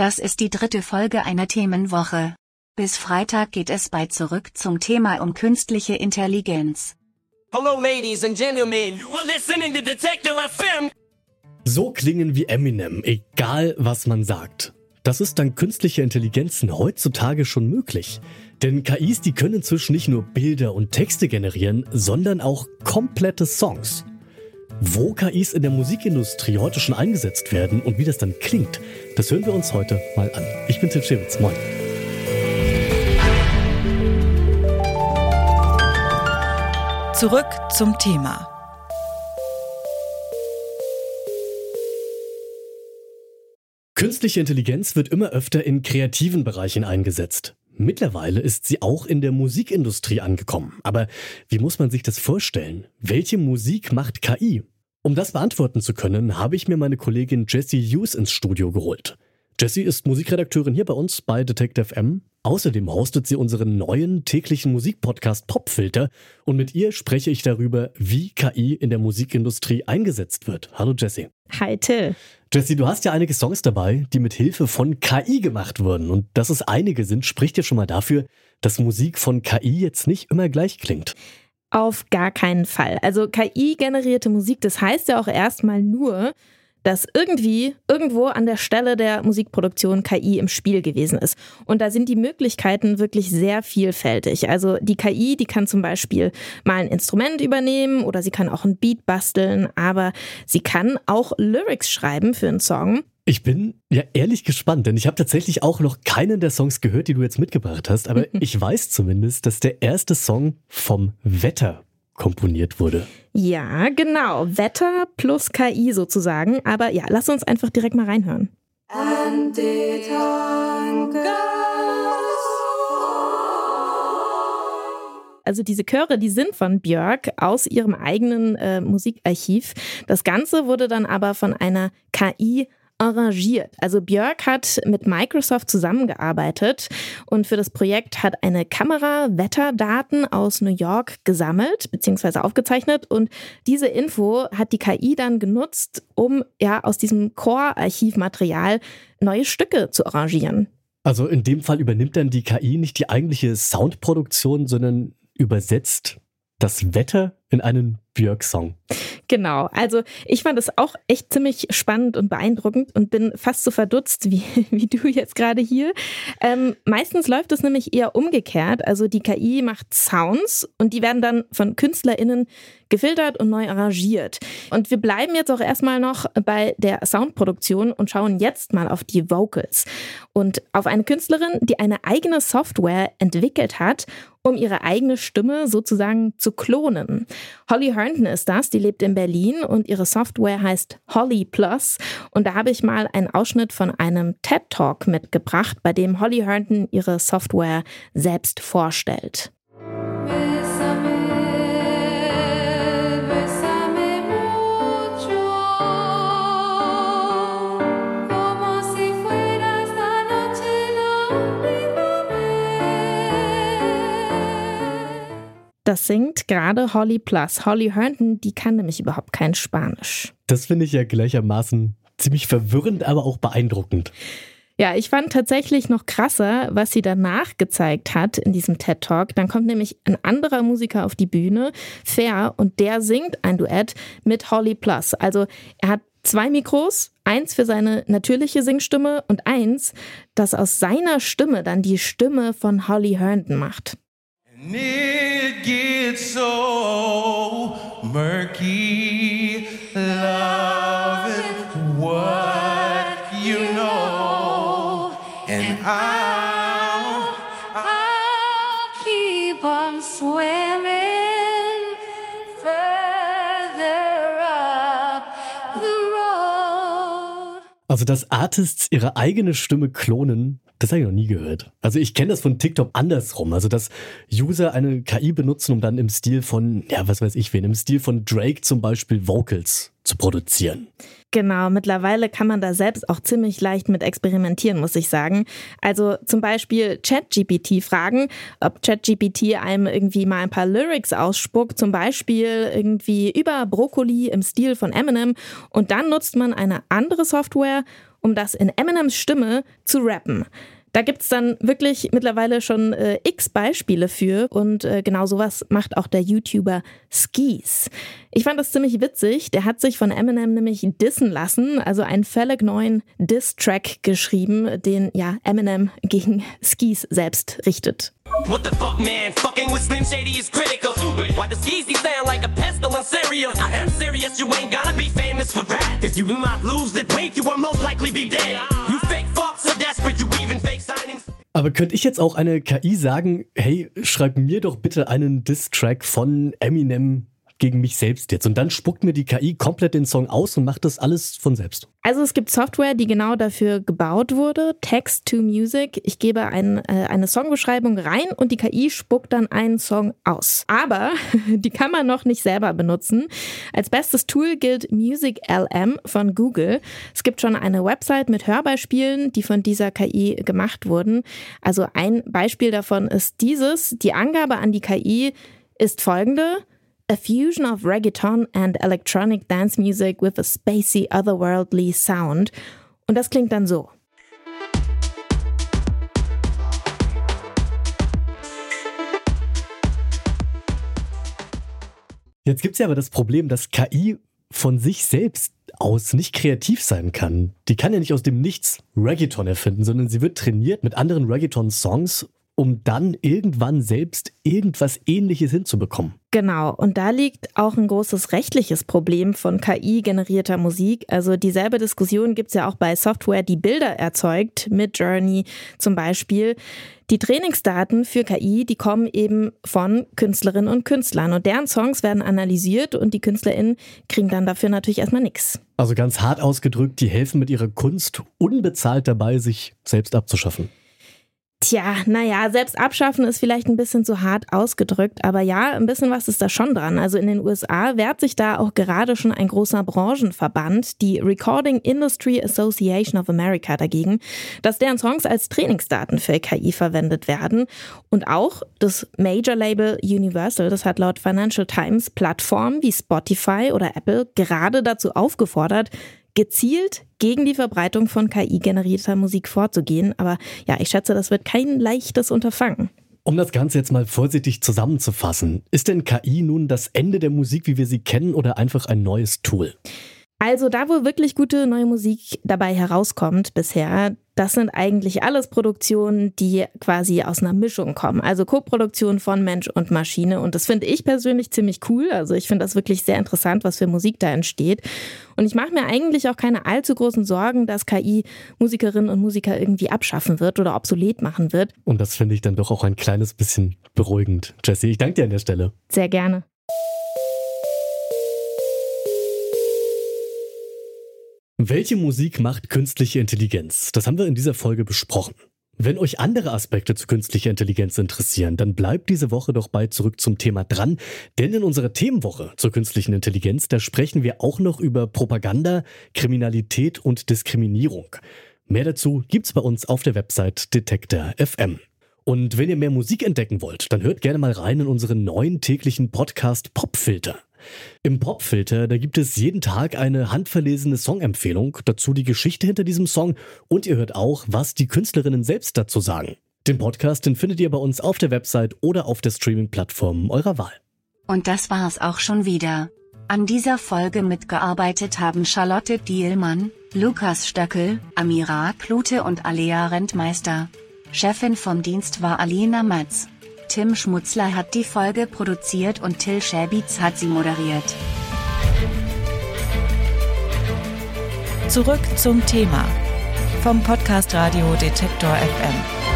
Das ist die dritte Folge einer Themenwoche. Bis Freitag geht es bei Zurück zum Thema um künstliche Intelligenz. Hello, ladies and gentlemen. You are listening to Detective FM. So klingen wie Eminem, egal was man sagt. Das ist dank künstlicher Intelligenzen heutzutage schon möglich. Denn KIs, die können inzwischen nicht nur Bilder und Texte generieren, sondern auch komplette Songs. Wo KIs in der Musikindustrie heute schon eingesetzt werden und wie das dann klingt, das hören wir uns heute mal an. Ich bin Tim Schewitz, moin. Zurück zum Thema. Künstliche Intelligenz wird immer öfter in kreativen Bereichen eingesetzt. Mittlerweile ist sie auch in der Musikindustrie angekommen. Aber wie muss man sich das vorstellen? Welche Musik macht KI? Um das beantworten zu können, habe ich mir meine Kollegin Jessie Hughes ins Studio geholt. Jessie ist Musikredakteurin hier bei uns bei Detective M. Außerdem hostet sie unseren neuen täglichen Musikpodcast Popfilter und mit ihr spreche ich darüber, wie KI in der Musikindustrie eingesetzt wird. Hallo Jessie. Hi Till. Jessie, du hast ja einige Songs dabei, die mit Hilfe von KI gemacht wurden. Und dass es einige sind, spricht ja schon mal dafür, dass Musik von KI jetzt nicht immer gleich klingt. Auf gar keinen Fall. Also KI-generierte Musik, das heißt ja auch erstmal nur, dass irgendwie irgendwo an der Stelle der Musikproduktion KI im Spiel gewesen ist. Und da sind die Möglichkeiten wirklich sehr vielfältig. Also die KI, die kann zum Beispiel mal ein Instrument übernehmen oder sie kann auch ein Beat basteln, aber sie kann auch Lyrics schreiben für einen Song. Ich bin ja ehrlich gespannt, denn ich habe tatsächlich auch noch keinen der Songs gehört, die du jetzt mitgebracht hast, aber ich weiß zumindest, dass der erste Song vom Wetter komponiert wurde. Ja, genau. Wetter plus KI sozusagen. Aber ja, lass uns einfach direkt mal reinhören. Also diese Chöre, die sind von Björk aus ihrem eigenen äh, Musikarchiv. Das Ganze wurde dann aber von einer KI arrangiert. Also Björk hat mit Microsoft zusammengearbeitet und für das Projekt hat eine Kamera Wetterdaten aus New York gesammelt bzw. aufgezeichnet und diese Info hat die KI dann genutzt, um ja aus diesem Core-Archivmaterial neue Stücke zu arrangieren. Also in dem Fall übernimmt dann die KI nicht die eigentliche Soundproduktion, sondern übersetzt das Wetter in einen Björk-Song. Genau, also ich fand es auch echt ziemlich spannend und beeindruckend und bin fast so verdutzt wie, wie du jetzt gerade hier. Ähm, meistens läuft es nämlich eher umgekehrt. Also die KI macht Sounds und die werden dann von KünstlerInnen gefiltert und neu arrangiert. Und wir bleiben jetzt auch erstmal noch bei der Soundproduktion und schauen jetzt mal auf die Vocals und auf eine Künstlerin, die eine eigene Software entwickelt hat, um ihre eigene Stimme sozusagen zu klonen. Holly Herndon ist das, die lebt in Berlin und ihre Software heißt Holly Plus. Und da habe ich mal einen Ausschnitt von einem TED Talk mitgebracht, bei dem Holly Herndon ihre Software selbst vorstellt. Das singt gerade Holly Plus. Holly Herndon, die kann nämlich überhaupt kein Spanisch. Das finde ich ja gleichermaßen ziemlich verwirrend, aber auch beeindruckend. Ja, ich fand tatsächlich noch krasser, was sie danach gezeigt hat in diesem TED Talk. Dann kommt nämlich ein anderer Musiker auf die Bühne, Fair, und der singt ein Duett mit Holly Plus. Also er hat zwei Mikros, eins für seine natürliche Singstimme und eins, das aus seiner Stimme dann die Stimme von Holly Herndon macht. It gets so murky, loving what you know, and I'll, I'll keep on swimming further up the. Also, dass Artists ihre eigene Stimme klonen, das habe ich noch nie gehört. Also ich kenne das von TikTok andersrum. Also dass User eine KI benutzen, um dann im Stil von, ja, was weiß ich wen, im Stil von Drake zum Beispiel Vocals zu produzieren. Genau, mittlerweile kann man da selbst auch ziemlich leicht mit experimentieren, muss ich sagen. Also zum Beispiel ChatGPT fragen, ob ChatGPT einem irgendwie mal ein paar Lyrics ausspuckt, zum Beispiel irgendwie über Brokkoli im Stil von Eminem. Und dann nutzt man eine andere Software um das in Eminems Stimme zu rappen. Da gibt's dann wirklich mittlerweile schon äh, x Beispiele für und äh, genau sowas macht auch der YouTuber Skis. Ich fand das ziemlich witzig. Der hat sich von Eminem nämlich dissen lassen, also einen völlig neuen Diss-Track geschrieben, den ja Eminem gegen Skis selbst richtet. What the fuck, man? Fucking with Slim Shady is critical. Why does Yeezy sound like a pestilence cereal? I am serious, you ain't gotta be famous for that. If you do not lose that weight, you will most likely be dead. You fake fucks so desperate, you even fake signings. Aber könnte ich jetzt auch eine KI sagen, hey, schreib mir doch bitte einen Diss-Track von Eminem gegen mich selbst jetzt. Und dann spuckt mir die KI komplett den Song aus und macht das alles von selbst. Also es gibt Software, die genau dafür gebaut wurde, Text to Music. Ich gebe ein, äh, eine Songbeschreibung rein und die KI spuckt dann einen Song aus. Aber die kann man noch nicht selber benutzen. Als bestes Tool gilt Music LM von Google. Es gibt schon eine Website mit Hörbeispielen, die von dieser KI gemacht wurden. Also ein Beispiel davon ist dieses. Die Angabe an die KI ist folgende. A fusion of reggaeton and electronic dance music with a spacey, otherworldly sound. Und das klingt dann so. Jetzt gibt es ja aber das Problem, dass KI von sich selbst aus nicht kreativ sein kann. Die kann ja nicht aus dem Nichts Reggaeton erfinden, sondern sie wird trainiert mit anderen Reggaeton-Songs, um dann irgendwann selbst irgendwas Ähnliches hinzubekommen. Genau, und da liegt auch ein großes rechtliches Problem von KI-generierter Musik. Also dieselbe Diskussion gibt es ja auch bei Software, die Bilder erzeugt, mit Journey zum Beispiel. Die Trainingsdaten für KI, die kommen eben von Künstlerinnen und Künstlern und deren Songs werden analysiert und die KünstlerInnen kriegen dann dafür natürlich erstmal nichts. Also ganz hart ausgedrückt, die helfen mit ihrer Kunst unbezahlt dabei, sich selbst abzuschaffen. Tja, naja, selbst abschaffen ist vielleicht ein bisschen zu hart ausgedrückt, aber ja, ein bisschen was ist da schon dran. Also in den USA wehrt sich da auch gerade schon ein großer Branchenverband, die Recording Industry Association of America dagegen, dass deren Songs als Trainingsdaten für KI verwendet werden. Und auch das Major Label Universal, das hat laut Financial Times Plattformen wie Spotify oder Apple gerade dazu aufgefordert, gezielt gegen die Verbreitung von KI-generierter Musik vorzugehen. Aber ja, ich schätze, das wird kein leichtes Unterfangen. Um das Ganze jetzt mal vorsichtig zusammenzufassen, ist denn KI nun das Ende der Musik, wie wir sie kennen, oder einfach ein neues Tool? Also da, wo wirklich gute neue Musik dabei herauskommt bisher, das sind eigentlich alles Produktionen, die quasi aus einer Mischung kommen. Also Co-Produktion von Mensch und Maschine. Und das finde ich persönlich ziemlich cool. Also ich finde das wirklich sehr interessant, was für Musik da entsteht. Und ich mache mir eigentlich auch keine allzu großen Sorgen, dass KI Musikerinnen und Musiker irgendwie abschaffen wird oder obsolet machen wird. Und das finde ich dann doch auch ein kleines bisschen beruhigend. Jesse, ich danke dir an der Stelle. Sehr gerne. Welche Musik macht künstliche Intelligenz? Das haben wir in dieser Folge besprochen. Wenn euch andere Aspekte zu künstlicher Intelligenz interessieren, dann bleibt diese Woche doch bei zurück zum Thema dran, denn in unserer Themenwoche zur künstlichen Intelligenz, da sprechen wir auch noch über Propaganda, Kriminalität und Diskriminierung. Mehr dazu gibt's bei uns auf der Website Detektor FM. Und wenn ihr mehr Musik entdecken wollt, dann hört gerne mal rein in unseren neuen täglichen Podcast Popfilter. Im Popfilter, da gibt es jeden Tag eine handverlesene Songempfehlung, dazu die Geschichte hinter diesem Song und ihr hört auch, was die Künstlerinnen selbst dazu sagen. Den Podcast, den findet ihr bei uns auf der Website oder auf der Streaming-Plattform eurer Wahl. Und das war's auch schon wieder. An dieser Folge mitgearbeitet haben Charlotte Dielmann, Lukas Stöckel, Amira Klute und Alea Rentmeister. Chefin vom Dienst war Alina Matz. Tim Schmutzler hat die Folge produziert und Till Schäbitz hat sie moderiert. Zurück zum Thema vom Podcast Radio Detektor FM.